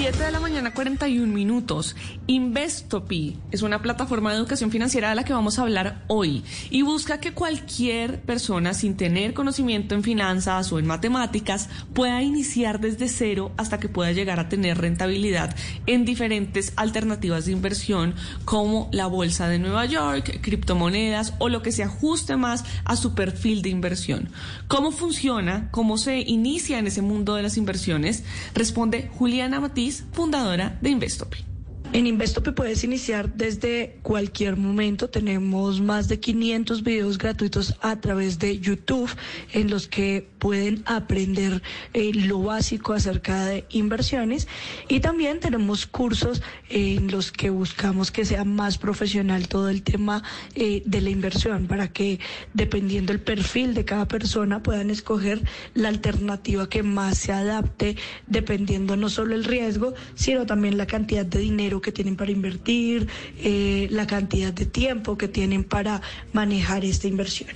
7 de la mañana, 41 minutos. Investopi es una plataforma de educación financiera de la que vamos a hablar hoy y busca que cualquier persona sin tener conocimiento en finanzas o en matemáticas pueda iniciar desde cero hasta que pueda llegar a tener rentabilidad en diferentes alternativas de inversión como la bolsa de Nueva York, criptomonedas o lo que se ajuste más a su perfil de inversión. ¿Cómo funciona? ¿Cómo se inicia en ese mundo de las inversiones? Responde Juliana Matiz fundadora de Investopi. En Investope puedes iniciar desde cualquier momento. Tenemos más de 500 videos gratuitos a través de YouTube en los que pueden aprender eh, lo básico acerca de inversiones y también tenemos cursos en los que buscamos que sea más profesional todo el tema eh, de la inversión para que dependiendo el perfil de cada persona puedan escoger la alternativa que más se adapte dependiendo no solo el riesgo sino también la cantidad de dinero que tienen para invertir, eh, la cantidad de tiempo que tienen para manejar esta inversión.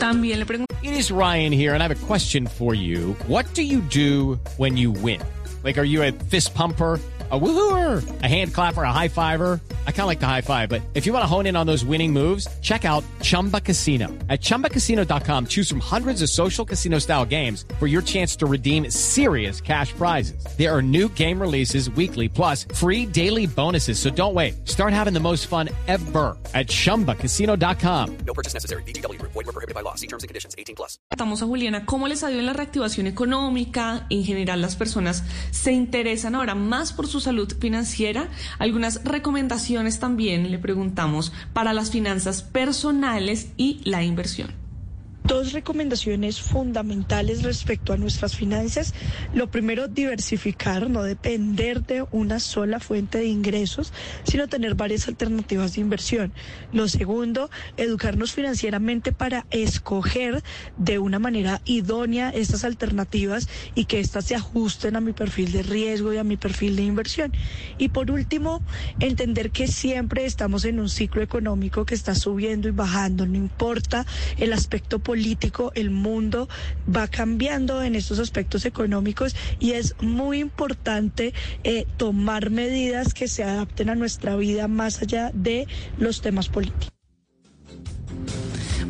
También le pregunto. It is Ryan here, and I have a question for you. What do you do when you win? Like, are you a fist pumper? a woohooer, a hand clapper, a high fiver. I kind of like the high five, but if you want to hone in on those winning moves, check out Chumba Casino. At ChumbaCasino.com, choose from hundreds of social casino style games for your chance to redeem serious cash prizes. There are new game releases weekly, plus free daily bonuses. So don't wait. Start having the most fun ever at ChumbaCasino.com. No purchase necessary. BGW. Void were prohibited by law. See terms and conditions. 18 plus. Estamos a Juliana. ¿Cómo les ha ido en la reactivación económica? En general, las personas se interesan ahora más por sus salud financiera. Algunas recomendaciones también le preguntamos para las finanzas personales y la inversión. Dos recomendaciones fundamentales respecto a nuestras finanzas. Lo primero, diversificar, no depender de una sola fuente de ingresos, sino tener varias alternativas de inversión. Lo segundo, educarnos financieramente para escoger de una manera idónea estas alternativas y que éstas se ajusten a mi perfil de riesgo y a mi perfil de inversión. Y por último, entender que siempre estamos en un ciclo económico que está subiendo y bajando, no importa el aspecto político político, el mundo va cambiando en estos aspectos económicos y es muy importante eh, tomar medidas que se adapten a nuestra vida más allá de los temas políticos.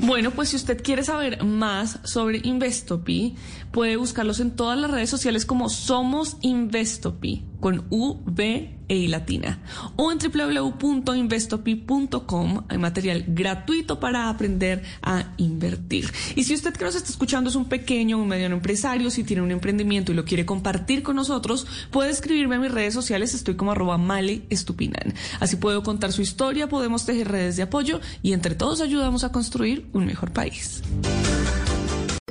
Bueno, pues si usted quiere saber más sobre Investopi, puede buscarlos en todas las redes sociales como Somos Investopi, con U, V e latina. O en www.investopi.com hay material gratuito para aprender a invertir. Y si usted que nos está escuchando es un pequeño o un mediano empresario, si tiene un emprendimiento y lo quiere compartir con nosotros, puede escribirme a mis redes sociales, estoy como arroba male estupinan. Así puedo contar su historia, podemos tejer redes de apoyo y entre todos ayudamos a construir un mejor país.